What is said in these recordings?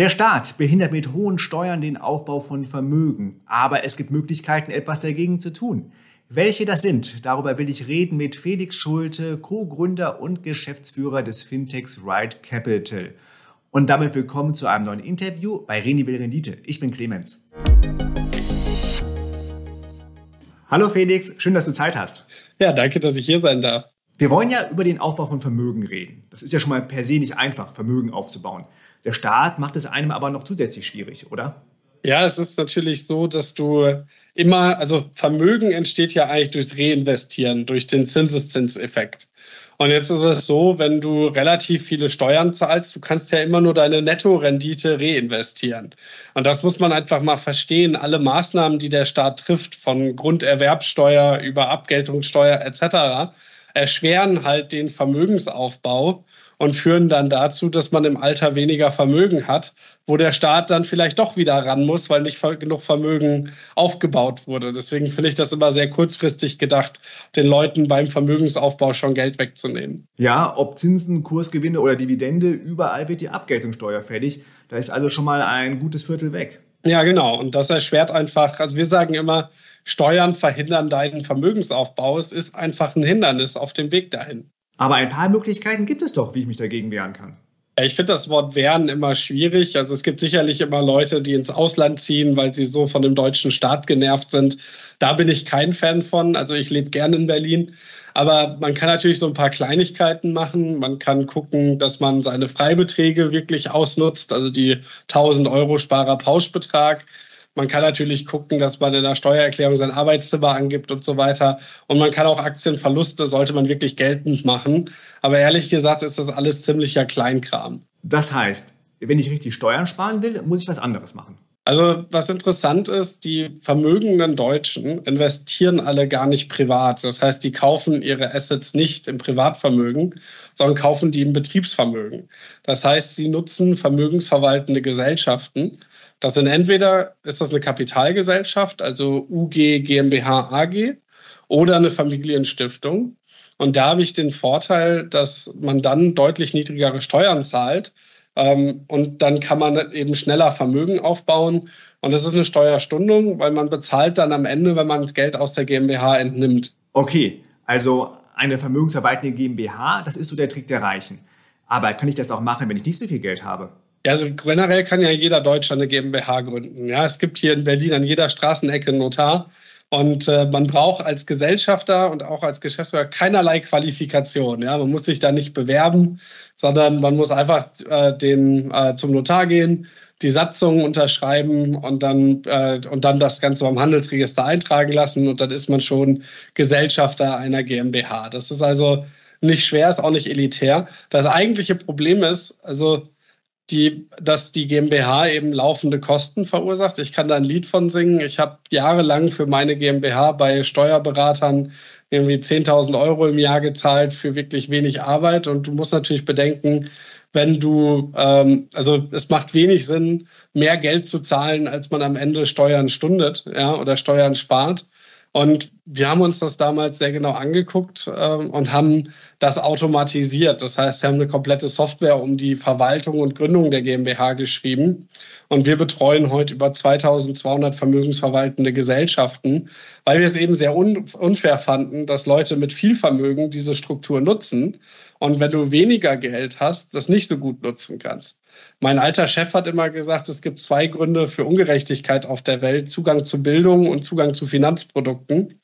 Der Staat behindert mit hohen Steuern den Aufbau von Vermögen, aber es gibt Möglichkeiten, etwas dagegen zu tun. Welche das sind, darüber will ich reden mit Felix Schulte, Co-Gründer und Geschäftsführer des Fintechs Ride Capital. Und damit willkommen zu einem neuen Interview bei Renibel Rendite. Ich bin Clemens. Hallo Felix, schön, dass du Zeit hast. Ja, danke, dass ich hier sein darf. Wir wollen ja über den Aufbau von Vermögen reden. Das ist ja schon mal per se nicht einfach, Vermögen aufzubauen. Der Staat macht es einem aber noch zusätzlich schwierig, oder? Ja, es ist natürlich so, dass du immer, also Vermögen entsteht ja eigentlich durchs Reinvestieren, durch den Zinseszinseffekt. Und jetzt ist es so, wenn du relativ viele Steuern zahlst, du kannst ja immer nur deine Nettorendite reinvestieren. Und das muss man einfach mal verstehen. Alle Maßnahmen, die der Staat trifft, von Grunderwerbsteuer über Abgeltungssteuer etc., erschweren halt den Vermögensaufbau und führen dann dazu, dass man im Alter weniger Vermögen hat, wo der Staat dann vielleicht doch wieder ran muss, weil nicht genug Vermögen aufgebaut wurde. Deswegen finde ich das immer sehr kurzfristig gedacht, den Leuten beim Vermögensaufbau schon Geld wegzunehmen. Ja, ob Zinsen, Kursgewinne oder Dividende, überall wird die Abgeltungssteuer fällig. Da ist also schon mal ein gutes Viertel weg. Ja, genau. Und das erschwert einfach, also wir sagen immer, Steuern verhindern deinen Vermögensaufbau. Es ist einfach ein Hindernis auf dem Weg dahin. Aber ein paar Möglichkeiten gibt es doch, wie ich mich dagegen wehren kann. Ich finde das Wort wehren immer schwierig. Also es gibt sicherlich immer Leute, die ins Ausland ziehen, weil sie so von dem deutschen Staat genervt sind. Da bin ich kein Fan von. Also ich lebe gerne in Berlin. Aber man kann natürlich so ein paar Kleinigkeiten machen. Man kann gucken, dass man seine Freibeträge wirklich ausnutzt, also die 1000 Euro Sparer-Pauschbetrag. Man kann natürlich gucken, dass man in der Steuererklärung sein Arbeitszimmer angibt und so weiter. Und man kann auch Aktienverluste, sollte man wirklich geltend machen. Aber ehrlich gesagt ist das alles ziemlicher Kleinkram. Das heißt, wenn ich richtig Steuern sparen will, muss ich was anderes machen. Also was interessant ist, die vermögenden Deutschen investieren alle gar nicht privat. Das heißt, die kaufen ihre Assets nicht im Privatvermögen, sondern kaufen die im Betriebsvermögen. Das heißt, sie nutzen vermögensverwaltende Gesellschaften das sind entweder ist das eine Kapitalgesellschaft, also UG, GmbH, AG, oder eine Familienstiftung. Und da habe ich den Vorteil, dass man dann deutlich niedrigere Steuern zahlt. Ähm, und dann kann man eben schneller Vermögen aufbauen. Und das ist eine Steuerstundung, weil man bezahlt dann am Ende, wenn man das Geld aus der GmbH entnimmt. Okay, also eine vermögensverwaltende GmbH, das ist so der Trick der Reichen. Aber kann ich das auch machen, wenn ich nicht so viel Geld habe? Ja, also generell kann ja jeder Deutscher eine GmbH gründen. Ja, es gibt hier in Berlin an jeder Straßenecke einen Notar. Und äh, man braucht als Gesellschafter und auch als Geschäftsführer keinerlei Qualifikation. Ja, man muss sich da nicht bewerben, sondern man muss einfach äh, den, äh, zum Notar gehen, die Satzung unterschreiben und dann, äh, und dann das Ganze beim Handelsregister eintragen lassen. Und dann ist man schon Gesellschafter einer GmbH. Das ist also nicht schwer, ist auch nicht elitär. Das eigentliche Problem ist, also die, dass die GmbH eben laufende Kosten verursacht. Ich kann da ein Lied von singen. Ich habe jahrelang für meine GmbH bei Steuerberatern irgendwie 10.000 Euro im Jahr gezahlt für wirklich wenig Arbeit. Und du musst natürlich bedenken, wenn du, ähm, also es macht wenig Sinn, mehr Geld zu zahlen, als man am Ende Steuern stundet ja, oder Steuern spart. Und wir haben uns das damals sehr genau angeguckt ähm, und haben das automatisiert. Das heißt, wir haben eine komplette Software um die Verwaltung und Gründung der GmbH geschrieben. Und wir betreuen heute über 2200 vermögensverwaltende Gesellschaften, weil wir es eben sehr un unfair fanden, dass Leute mit viel Vermögen diese Struktur nutzen und wenn du weniger Geld hast, das nicht so gut nutzen kannst. Mein alter Chef hat immer gesagt, es gibt zwei Gründe für Ungerechtigkeit auf der Welt, Zugang zu Bildung und Zugang zu Finanzprodukten.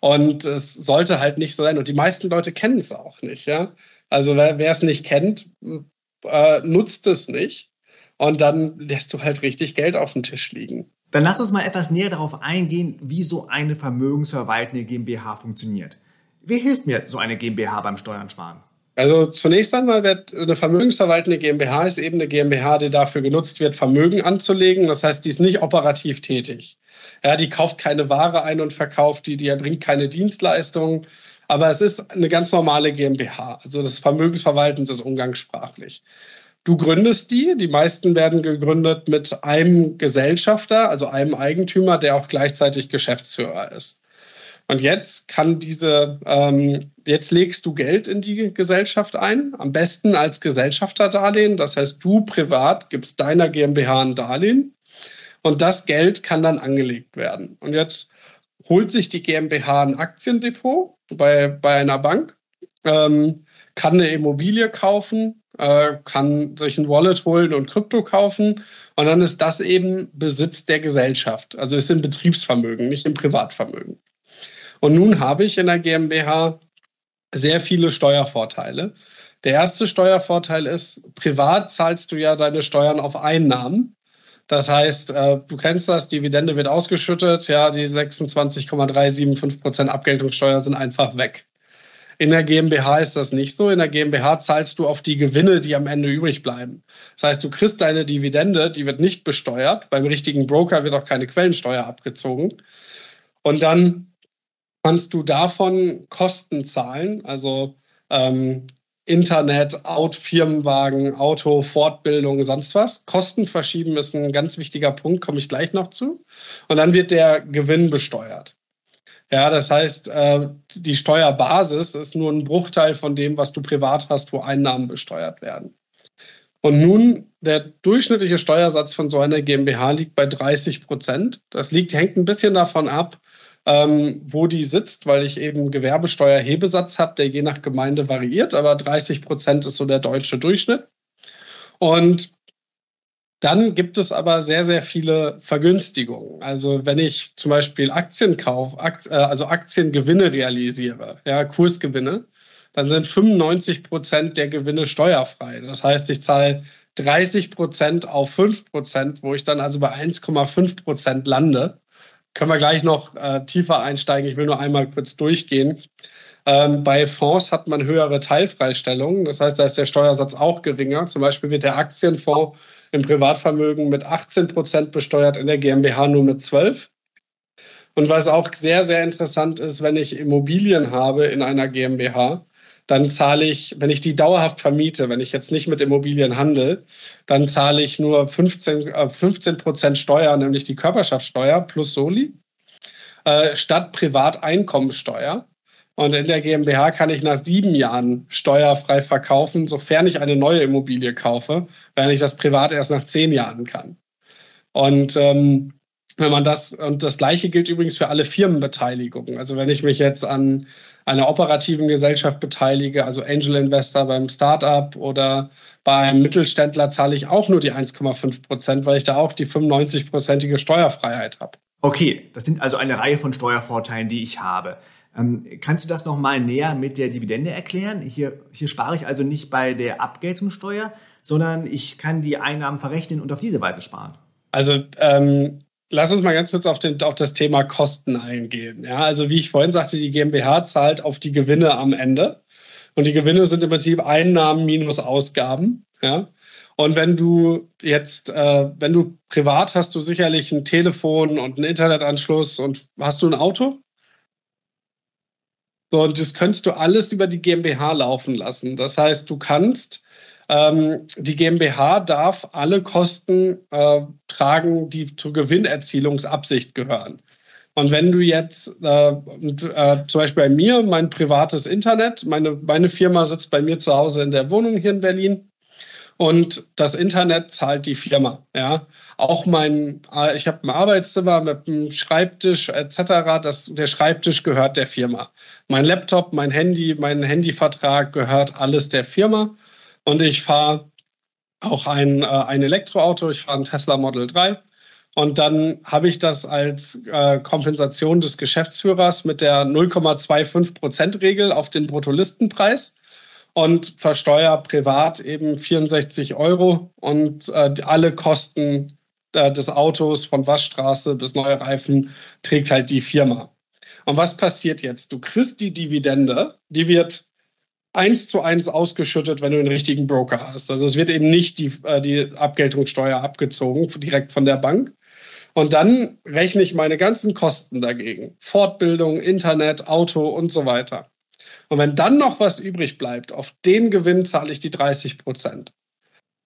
Und es sollte halt nicht so sein. Und die meisten Leute kennen es auch nicht. Ja? Also wer, wer es nicht kennt, äh, nutzt es nicht. Und dann lässt du halt richtig Geld auf dem Tisch liegen. Dann lass uns mal etwas näher darauf eingehen, wie so eine vermögensverwaltende GmbH funktioniert. Wie hilft mir so eine GmbH beim Steuern sparen? Also zunächst einmal wird eine vermögensverwaltende GmbH ist eben eine GmbH, die dafür genutzt wird, Vermögen anzulegen. Das heißt, die ist nicht operativ tätig. Ja, die kauft keine Ware ein und verkauft die, die erbringt keine Dienstleistungen. Aber es ist eine ganz normale GmbH. Also das Vermögensverwalten ist umgangssprachlich. Du gründest die. Die meisten werden gegründet mit einem Gesellschafter, also einem Eigentümer, der auch gleichzeitig Geschäftsführer ist. Und jetzt kann diese, ähm, jetzt legst du Geld in die Gesellschaft ein, am besten als Gesellschafterdarlehen. Das heißt, du privat gibst deiner GmbH ein Darlehen und das Geld kann dann angelegt werden. Und jetzt holt sich die GmbH ein Aktiendepot bei, bei einer Bank, ähm, kann eine Immobilie kaufen, äh, kann sich ein Wallet holen und Krypto kaufen. Und dann ist das eben Besitz der Gesellschaft. Also ist im Betriebsvermögen, nicht im Privatvermögen. Und nun habe ich in der GmbH sehr viele Steuervorteile. Der erste Steuervorteil ist, privat zahlst du ja deine Steuern auf Einnahmen. Das heißt, äh, du kennst das, Dividende wird ausgeschüttet, ja, die 26,375 Prozent Abgeltungssteuer sind einfach weg. In der GmbH ist das nicht so. In der GmbH zahlst du auf die Gewinne, die am Ende übrig bleiben. Das heißt, du kriegst deine Dividende, die wird nicht besteuert. Beim richtigen Broker wird auch keine Quellensteuer abgezogen. Und dann kannst du davon Kosten zahlen, also ähm, Internet, Auto, Firmenwagen, Auto, Fortbildung, sonst was. Kosten verschieben ist ein ganz wichtiger Punkt, komme ich gleich noch zu. Und dann wird der Gewinn besteuert. Ja, das heißt, äh, die Steuerbasis ist nur ein Bruchteil von dem, was du privat hast, wo Einnahmen besteuert werden. Und nun, der durchschnittliche Steuersatz von so einer GmbH liegt bei 30 Prozent. Das liegt, hängt ein bisschen davon ab, ähm, wo die sitzt, weil ich eben Gewerbesteuerhebesatz habe, der je nach Gemeinde variiert, aber 30 Prozent ist so der deutsche Durchschnitt. Und dann gibt es aber sehr, sehr viele Vergünstigungen. Also wenn ich zum Beispiel Aktien kaufe, äh, also Aktiengewinne realisiere, ja, Kursgewinne, dann sind 95 Prozent der Gewinne steuerfrei. Das heißt, ich zahle 30 Prozent auf 5 Prozent, wo ich dann also bei 1,5 Prozent lande können wir gleich noch äh, tiefer einsteigen. Ich will nur einmal kurz durchgehen. Ähm, bei Fonds hat man höhere Teilfreistellungen. Das heißt, da ist der Steuersatz auch geringer. Zum Beispiel wird der Aktienfonds im Privatvermögen mit 18 Prozent besteuert, in der GmbH nur mit 12. Und was auch sehr, sehr interessant ist, wenn ich Immobilien habe in einer GmbH, dann zahle ich, wenn ich die dauerhaft vermiete, wenn ich jetzt nicht mit Immobilien handle, dann zahle ich nur 15, äh, 15 Prozent Steuer, nämlich die Körperschaftssteuer plus Soli, äh, statt Privateinkommensteuer. Und in der GmbH kann ich nach sieben Jahren steuerfrei verkaufen, sofern ich eine neue Immobilie kaufe, während ich das privat erst nach zehn Jahren kann. Und ähm, wenn man das, und das Gleiche gilt übrigens für alle Firmenbeteiligungen. Also wenn ich mich jetzt an einer operativen Gesellschaft beteilige, also Angel Investor beim Startup oder beim Mittelständler, zahle ich auch nur die 1,5 Prozent, weil ich da auch die 95-prozentige Steuerfreiheit habe. Okay, das sind also eine Reihe von Steuervorteilen, die ich habe. Ähm, kannst du das nochmal näher mit der Dividende erklären? Hier, hier spare ich also nicht bei der Abgeltungssteuer, sondern ich kann die Einnahmen verrechnen und auf diese Weise sparen. Also ähm, lass uns mal ganz kurz auf, den, auf das Thema Kosten eingehen. Ja, also wie ich vorhin sagte, die GmbH zahlt auf die Gewinne am Ende. Und die Gewinne sind im Prinzip Einnahmen minus Ausgaben. Ja. Und wenn du jetzt, äh, wenn du privat hast du sicherlich ein Telefon und einen Internetanschluss und hast du ein Auto? So, und das könntest du alles über die GmbH laufen lassen. Das heißt, du kannst ähm, die GmbH darf alle Kosten äh, tragen, die zur Gewinnerzielungsabsicht gehören. Und wenn du jetzt äh, äh, zum Beispiel bei mir, mein privates Internet, meine, meine Firma sitzt bei mir zu Hause in der Wohnung hier in Berlin und das Internet zahlt die Firma. Ja, auch mein, äh, ich habe ein Arbeitszimmer mit einem Schreibtisch etc. Das, der Schreibtisch gehört der Firma. Mein Laptop, mein Handy, mein Handyvertrag gehört alles der Firma. Und ich fahre auch ein, äh, ein Elektroauto, ich fahre ein Tesla Model 3. Und dann habe ich das als äh, Kompensation des Geschäftsführers mit der 0,25-Prozent-Regel auf den Bruttolistenpreis und versteuere privat eben 64 Euro und äh, alle Kosten äh, des Autos von Waschstraße bis neue Reifen trägt halt die Firma. Und was passiert jetzt? Du kriegst die Dividende, die wird eins zu eins ausgeschüttet, wenn du einen richtigen Broker hast. Also es wird eben nicht die, äh, die Abgeltungssteuer abgezogen, direkt von der Bank. Und dann rechne ich meine ganzen Kosten dagegen. Fortbildung, Internet, Auto und so weiter. Und wenn dann noch was übrig bleibt, auf den Gewinn zahle ich die 30 Prozent.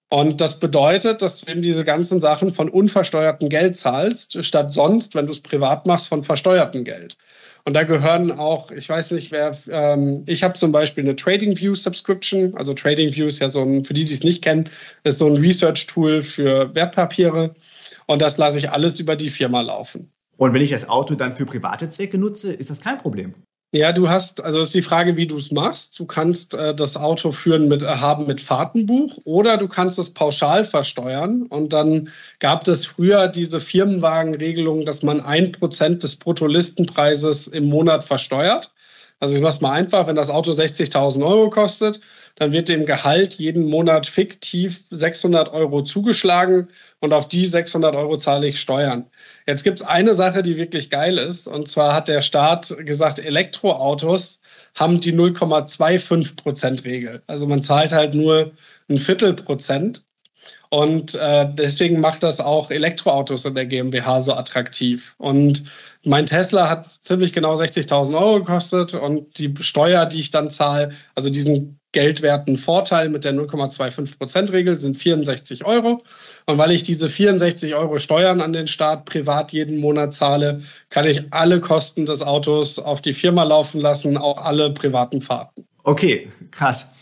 Und das bedeutet, dass du eben diese ganzen Sachen von unversteuertem Geld zahlst, statt sonst, wenn du es privat machst, von versteuertem Geld. Und da gehören auch, ich weiß nicht, wer, ähm, ich habe zum Beispiel eine TradingView Subscription. Also TradingView ist ja so ein, für die, die es nicht kennen, ist so ein Research-Tool für Wertpapiere. Und das lasse ich alles über die Firma laufen. Und wenn ich das Auto dann für private Zwecke nutze, ist das kein Problem. Ja, du hast, also ist die Frage, wie du es machst. Du kannst äh, das Auto führen mit, äh, haben mit Fahrtenbuch oder du kannst es pauschal versteuern. Und dann gab es früher diese Firmenwagenregelung, dass man ein Prozent des Bruttolistenpreises im Monat versteuert. Also ich mach's mal einfach, wenn das Auto 60.000 Euro kostet, dann wird dem Gehalt jeden Monat fiktiv 600 Euro zugeschlagen und auf die 600 Euro zahle ich Steuern. Jetzt gibt es eine Sache, die wirklich geil ist, und zwar hat der Staat gesagt, Elektroautos haben die 0,25 Prozent Regel. Also man zahlt halt nur ein Viertel Prozent. Und äh, deswegen macht das auch Elektroautos in der GmbH so attraktiv. Und mein Tesla hat ziemlich genau 60.000 Euro gekostet und die Steuer, die ich dann zahle, also diesen geldwerten Vorteil mit der 0,25%-Regel sind 64 Euro. Und weil ich diese 64 Euro Steuern an den Staat privat jeden Monat zahle, kann ich alle Kosten des Autos auf die Firma laufen lassen, auch alle privaten Fahrten. Okay, krass.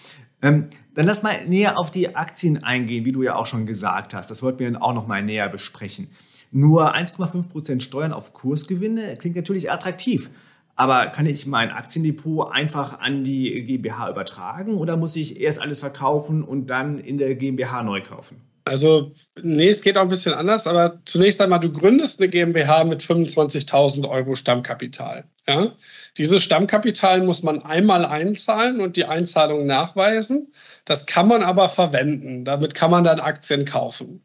Ähm, dann lass mal näher auf die Aktien eingehen, wie du ja auch schon gesagt hast. Das wollten wir dann auch noch mal näher besprechen. Nur 1,5% Steuern auf Kursgewinne klingt natürlich attraktiv. Aber kann ich mein Aktiendepot einfach an die GmbH übertragen oder muss ich erst alles verkaufen und dann in der GmbH neu kaufen? Also, nee, es geht auch ein bisschen anders, aber zunächst einmal, du gründest eine GmbH mit 25.000 Euro Stammkapital. Ja? Dieses Stammkapital muss man einmal einzahlen und die Einzahlung nachweisen. Das kann man aber verwenden. Damit kann man dann Aktien kaufen.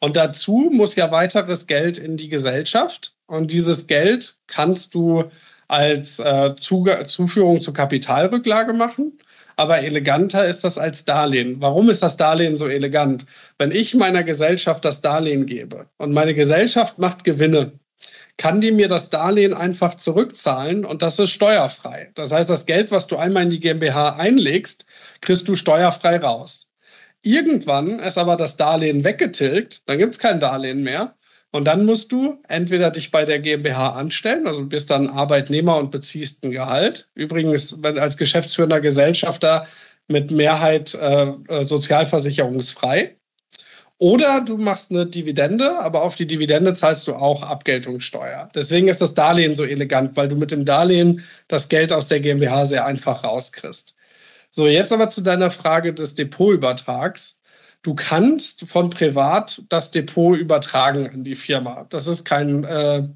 Und dazu muss ja weiteres Geld in die Gesellschaft. Und dieses Geld kannst du als äh, Zuführung zur Kapitalrücklage machen. Aber eleganter ist das als Darlehen. Warum ist das Darlehen so elegant? Wenn ich meiner Gesellschaft das Darlehen gebe und meine Gesellschaft macht Gewinne, kann die mir das Darlehen einfach zurückzahlen und das ist steuerfrei. Das heißt, das Geld, was du einmal in die GmbH einlegst, kriegst du steuerfrei raus. Irgendwann ist aber das Darlehen weggetilgt, dann gibt es kein Darlehen mehr und dann musst du entweder dich bei der GmbH anstellen, also bist dann Arbeitnehmer und beziehst ein Gehalt. Übrigens, wenn als geschäftsführender Gesellschafter mit Mehrheit äh, äh, sozialversicherungsfrei. Oder du machst eine Dividende, aber auf die Dividende zahlst du auch Abgeltungssteuer. Deswegen ist das Darlehen so elegant, weil du mit dem Darlehen das Geld aus der GmbH sehr einfach rauskriegst. So, jetzt aber zu deiner Frage des Depotübertrags du kannst von privat das Depot übertragen an die Firma. Das ist kein, äh,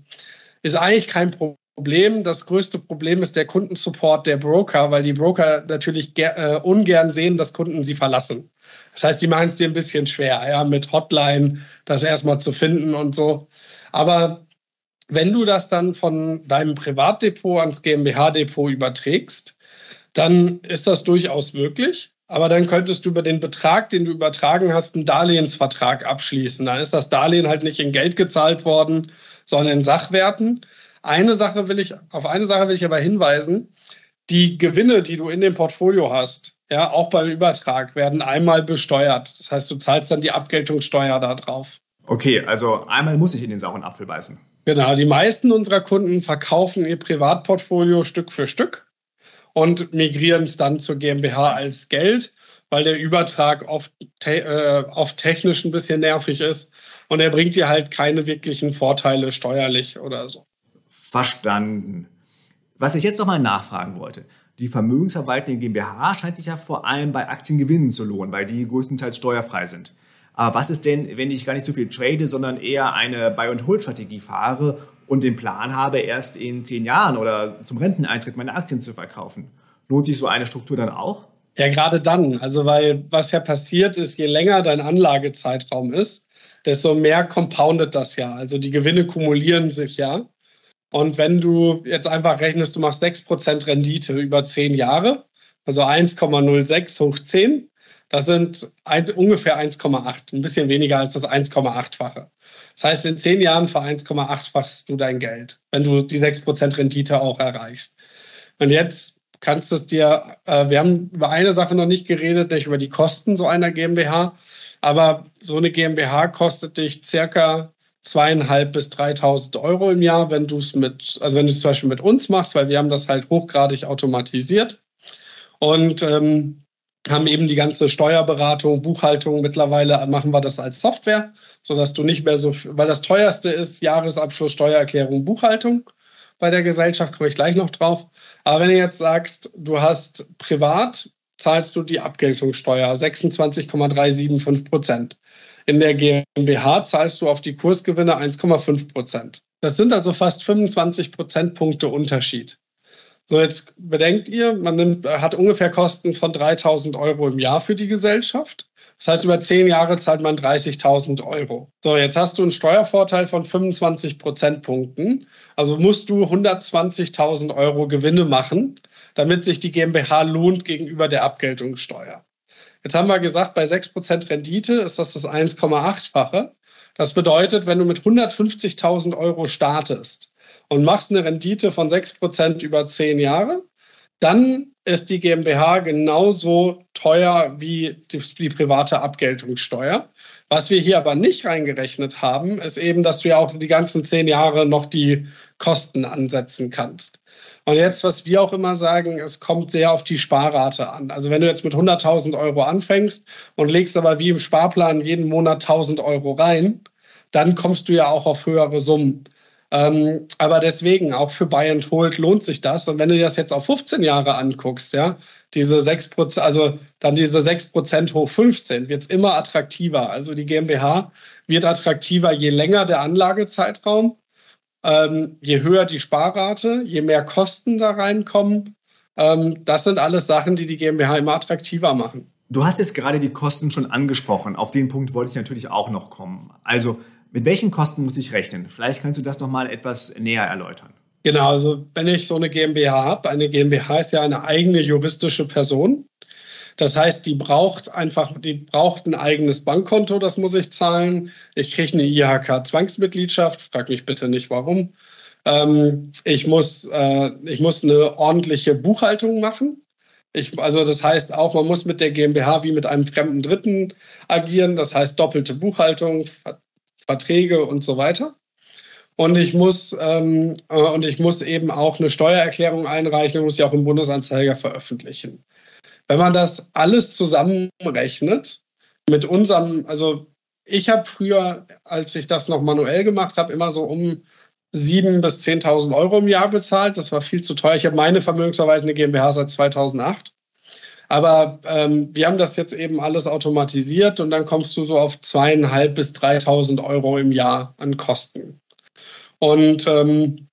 ist eigentlich kein Problem. Das größte Problem ist der Kundensupport der Broker, weil die Broker natürlich äh, ungern sehen, dass Kunden sie verlassen. Das heißt, die machen es dir ein bisschen schwer, ja, mit Hotline das erstmal zu finden und so. Aber wenn du das dann von deinem Privatdepot ans GmbH-Depot überträgst, dann ist das durchaus möglich. Aber dann könntest du über den Betrag, den du übertragen hast, einen Darlehensvertrag abschließen. Dann ist das Darlehen halt nicht in Geld gezahlt worden, sondern in Sachwerten. Eine Sache will ich, auf eine Sache will ich aber hinweisen. Die Gewinne, die du in dem Portfolio hast, ja, auch beim Übertrag, werden einmal besteuert. Das heißt, du zahlst dann die Abgeltungssteuer da drauf. Okay, also einmal muss ich in den sauren Apfel beißen. Genau, die meisten unserer Kunden verkaufen ihr Privatportfolio Stück für Stück und migrieren es dann zur GmbH als Geld, weil der Übertrag oft, te äh, oft technisch ein bisschen nervig ist und er bringt dir halt keine wirklichen Vorteile steuerlich oder so. Verstanden. Was ich jetzt noch mal nachfragen wollte. Die vermögensverwaltende GmbH scheint sich ja vor allem bei Aktiengewinnen zu lohnen, weil die größtenteils steuerfrei sind. Aber was ist denn, wenn ich gar nicht so viel trade, sondern eher eine Buy-and-Hold-Strategie fahre und den Plan habe, erst in zehn Jahren oder zum Renteneintritt meine Aktien zu verkaufen. Lohnt sich so eine Struktur dann auch? Ja, gerade dann. Also, weil was ja passiert ist, je länger dein Anlagezeitraum ist, desto mehr compoundet das ja. Also die Gewinne kumulieren sich ja. Und wenn du jetzt einfach rechnest, du machst 6% Rendite über zehn Jahre, also 1,06 hoch 10, das sind ungefähr 1,8, ein bisschen weniger als das 1,8-fache. Das heißt, in zehn Jahren 1,8-fachst du dein Geld, wenn du die 6% Rendite auch erreichst. Und jetzt kannst du es dir, äh, wir haben über eine Sache noch nicht geredet, nicht über die Kosten so einer GmbH. Aber so eine GmbH kostet dich circa zweieinhalb bis 3.000 Euro im Jahr, wenn du es mit, also wenn du es zum Beispiel mit uns machst, weil wir haben das halt hochgradig automatisiert und ähm, haben eben die ganze Steuerberatung, Buchhaltung. Mittlerweile machen wir das als Software, sodass du nicht mehr so, weil das teuerste ist Jahresabschluss, Steuererklärung, Buchhaltung bei der Gesellschaft, komme ich gleich noch drauf. Aber wenn du jetzt sagst, du hast privat, zahlst du die Abgeltungssteuer 26,375 Prozent. In der GmbH zahlst du auf die Kursgewinne 1,5 Prozent. Das sind also fast 25 Prozentpunkte Unterschied. So, jetzt bedenkt ihr, man nimmt, hat ungefähr Kosten von 3000 Euro im Jahr für die Gesellschaft. Das heißt, über zehn Jahre zahlt man 30.000 Euro. So, jetzt hast du einen Steuervorteil von 25 Prozentpunkten. Also musst du 120.000 Euro Gewinne machen, damit sich die GmbH lohnt gegenüber der Abgeltungssteuer. Jetzt haben wir gesagt, bei 6% Rendite ist das das 1,8-fache. Das bedeutet, wenn du mit 150.000 Euro startest und machst eine Rendite von 6% über 10 Jahre, dann ist die GmbH genauso teuer wie die, die, private Abgeltungssteuer. Was wir hier aber nicht reingerechnet haben, ist eben, dass du ja auch die ganzen zehn Jahre noch die Kosten ansetzen kannst. Und jetzt, was wir auch immer sagen, es kommt sehr auf die Sparrate an. Also wenn du jetzt mit 100.000 Euro anfängst und legst aber wie im Sparplan jeden Monat 1.000 Euro rein, dann kommst du ja auch auf höhere Summen. Ähm, aber deswegen, auch für Buy and Hold lohnt sich das. Und wenn du das jetzt auf 15 Jahre anguckst, ja, diese 6%, also dann diese 6% hoch 15, wird es immer attraktiver. Also die GmbH wird attraktiver, je länger der Anlagezeitraum ähm, je höher die Sparrate, je mehr Kosten da reinkommen. Ähm, das sind alles Sachen, die die GmbH immer attraktiver machen. Du hast jetzt gerade die Kosten schon angesprochen. Auf den Punkt wollte ich natürlich auch noch kommen. Also, mit welchen Kosten muss ich rechnen? Vielleicht kannst du das noch mal etwas näher erläutern. Genau, also wenn ich so eine GmbH habe, eine GmbH ist ja eine eigene juristische Person. Das heißt, die braucht einfach, die braucht ein eigenes Bankkonto, das muss ich zahlen. Ich kriege eine IHK-Zwangsmitgliedschaft, frag mich bitte nicht warum. Ähm, ich, muss, äh, ich muss eine ordentliche Buchhaltung machen. Ich, also das heißt auch, man muss mit der GmbH wie mit einem fremden Dritten agieren. Das heißt doppelte Buchhaltung, Verträge und so weiter. Und ich muss ähm, äh, und ich muss eben auch eine Steuererklärung einreichen und muss sie auch im Bundesanzeiger veröffentlichen. Wenn man das alles zusammenrechnet mit unserem, also ich habe früher, als ich das noch manuell gemacht habe, immer so um 7.000 bis 10.000 Euro im Jahr bezahlt. Das war viel zu teuer. Ich habe meine vermögensverwaltende GmbH seit 2008. Aber ähm, wir haben das jetzt eben alles automatisiert und dann kommst du so auf 2.500 bis 3.000 Euro im Jahr an Kosten. Und ähm,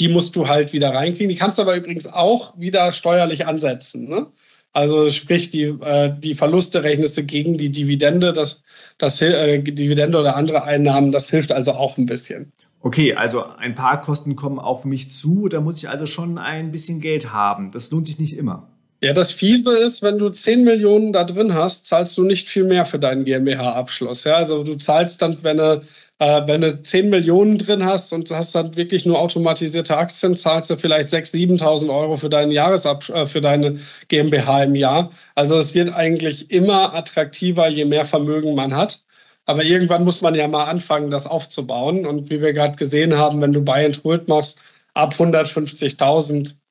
die musst du halt wieder reinkriegen. Die kannst du aber übrigens auch wieder steuerlich ansetzen. Ne? Also sprich, die, äh, die Verluste rechnest du gegen die Dividende, das, das äh, Dividende oder andere Einnahmen, das hilft also auch ein bisschen. Okay, also ein paar Kosten kommen auf mich zu, da muss ich also schon ein bisschen Geld haben. Das lohnt sich nicht immer. Ja, das Fiese ist, wenn du 10 Millionen da drin hast, zahlst du nicht viel mehr für deinen GmbH-Abschluss. Ja, also du zahlst dann, wenn du äh, wenn du 10 Millionen drin hast und hast dann wirklich nur automatisierte Aktien, zahlst du vielleicht 6.000, 7.000 Euro für deinen Jahresab äh, für deine GmbH im Jahr. Also es wird eigentlich immer attraktiver, je mehr Vermögen man hat. Aber irgendwann muss man ja mal anfangen, das aufzubauen. Und wie wir gerade gesehen haben, wenn du Buy and Hold machst, ab 150.000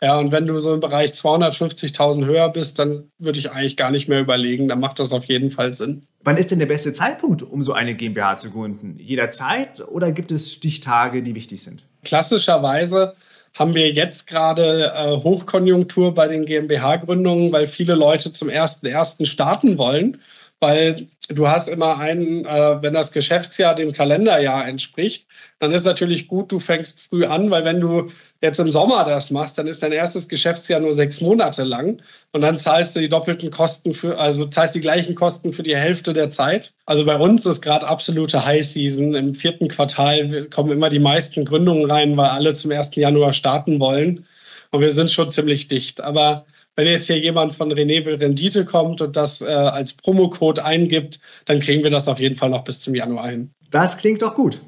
ja, und wenn du so im Bereich 250.000 höher bist, dann würde ich eigentlich gar nicht mehr überlegen. Dann macht das auf jeden Fall Sinn. Wann ist denn der beste Zeitpunkt, um so eine GmbH zu gründen? Jederzeit oder gibt es Stichtage, die wichtig sind? Klassischerweise haben wir jetzt gerade äh, Hochkonjunktur bei den GmbH-Gründungen, weil viele Leute zum ersten ersten starten wollen weil du hast immer einen, äh, wenn das Geschäftsjahr dem Kalenderjahr entspricht, dann ist natürlich gut, du fängst früh an, weil wenn du jetzt im Sommer das machst, dann ist dein erstes Geschäftsjahr nur sechs Monate lang und dann zahlst du die doppelten Kosten für, also zahlst die gleichen Kosten für die Hälfte der Zeit. Also bei uns ist gerade absolute High Season. Im vierten Quartal kommen immer die meisten Gründungen rein, weil alle zum 1. Januar starten wollen. Und wir sind schon ziemlich dicht. Aber wenn jetzt hier jemand von René will Rendite kommt und das äh, als Promocode eingibt, dann kriegen wir das auf jeden Fall noch bis zum Januar hin. Das klingt doch gut.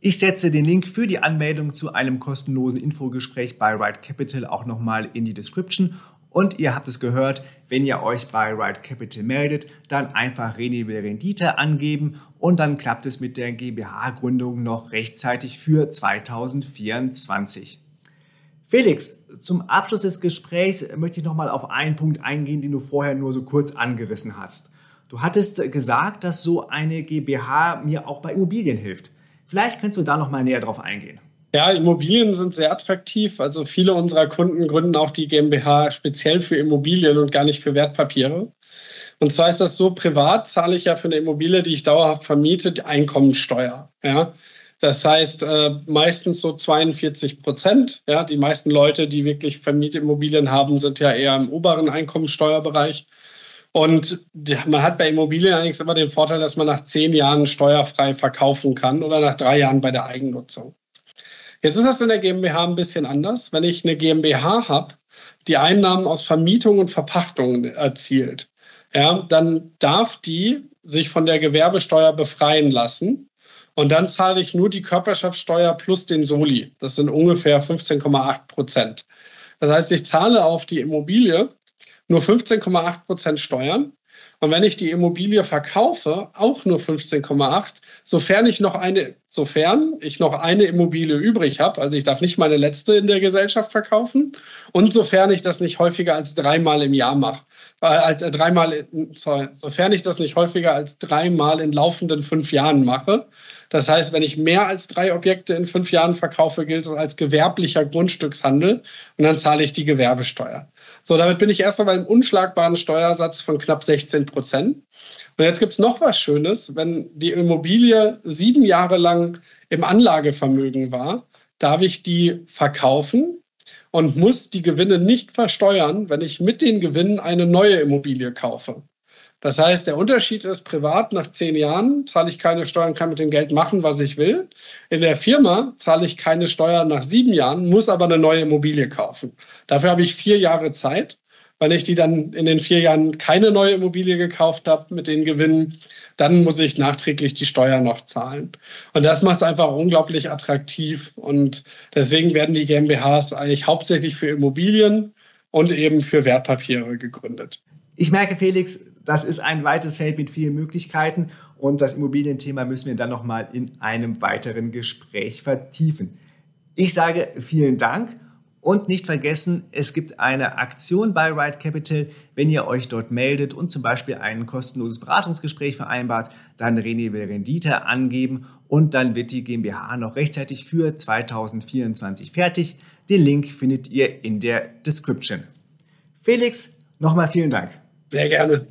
Ich setze den Link für die Anmeldung zu einem kostenlosen Infogespräch bei Ride Capital auch nochmal in die Description. Und ihr habt es gehört, wenn ihr euch bei Ride Capital meldet, dann einfach Renewable Rendite angeben und dann klappt es mit der GmbH-Gründung noch rechtzeitig für 2024. Felix, zum Abschluss des Gesprächs möchte ich nochmal auf einen Punkt eingehen, den du vorher nur so kurz angerissen hast. Du hattest gesagt, dass so eine GmbH mir auch bei Immobilien hilft. Vielleicht kannst du da nochmal näher drauf eingehen. Ja, Immobilien sind sehr attraktiv. Also viele unserer Kunden gründen auch die GmbH speziell für Immobilien und gar nicht für Wertpapiere. Und zwar ist das so, privat zahle ich ja für eine Immobilie, die ich dauerhaft vermiete, Einkommensteuer. Ja. Das heißt, äh, meistens so 42 Prozent. Ja, die meisten Leute, die wirklich Vermietimmobilien haben, sind ja eher im oberen Einkommensteuerbereich. Und man hat bei Immobilien allerdings immer den Vorteil, dass man nach zehn Jahren steuerfrei verkaufen kann oder nach drei Jahren bei der Eigennutzung. Jetzt ist das in der GmbH ein bisschen anders. Wenn ich eine GmbH habe, die Einnahmen aus Vermietung und Verpachtung erzielt, ja, dann darf die sich von der Gewerbesteuer befreien lassen. Und dann zahle ich nur die Körperschaftssteuer plus den Soli. Das sind ungefähr 15,8 Prozent. Das heißt, ich zahle auf die Immobilie nur 15,8 Prozent Steuern. Und wenn ich die Immobilie verkaufe, auch nur 15,8, sofern ich noch eine, sofern ich noch eine Immobilie übrig habe, also ich darf nicht meine letzte in der Gesellschaft verkaufen und sofern ich das nicht häufiger als dreimal im Jahr mache. Äh, äh, dreimal, sorry, sofern ich das nicht häufiger als dreimal in laufenden fünf Jahren mache. Das heißt, wenn ich mehr als drei Objekte in fünf Jahren verkaufe, gilt es als gewerblicher Grundstückshandel und dann zahle ich die Gewerbesteuer. So, damit bin ich erstmal beim unschlagbaren Steuersatz von knapp 16 Prozent. Und jetzt gibt es noch was Schönes. Wenn die Immobilie sieben Jahre lang im Anlagevermögen war, darf ich die verkaufen und muss die Gewinne nicht versteuern, wenn ich mit den Gewinnen eine neue Immobilie kaufe. Das heißt, der Unterschied ist, privat nach zehn Jahren zahle ich keine Steuern, kann mit dem Geld machen, was ich will. In der Firma zahle ich keine Steuern nach sieben Jahren, muss aber eine neue Immobilie kaufen. Dafür habe ich vier Jahre Zeit. Wenn ich die dann in den vier Jahren keine neue Immobilie gekauft habe mit den Gewinnen, dann muss ich nachträglich die Steuer noch zahlen. Und das macht es einfach unglaublich attraktiv. Und deswegen werden die GmbHs eigentlich hauptsächlich für Immobilien und eben für Wertpapiere gegründet. Ich merke, Felix, das ist ein weites Feld mit vielen Möglichkeiten und das Immobilienthema müssen wir dann nochmal in einem weiteren Gespräch vertiefen. Ich sage vielen Dank und nicht vergessen, es gibt eine Aktion bei Ride Capital. Wenn ihr euch dort meldet und zum Beispiel ein kostenloses Beratungsgespräch vereinbart, dann René will Rendite angeben und dann wird die GmbH noch rechtzeitig für 2024 fertig. Den Link findet ihr in der Description. Felix, nochmal vielen Dank. Sehr gerne.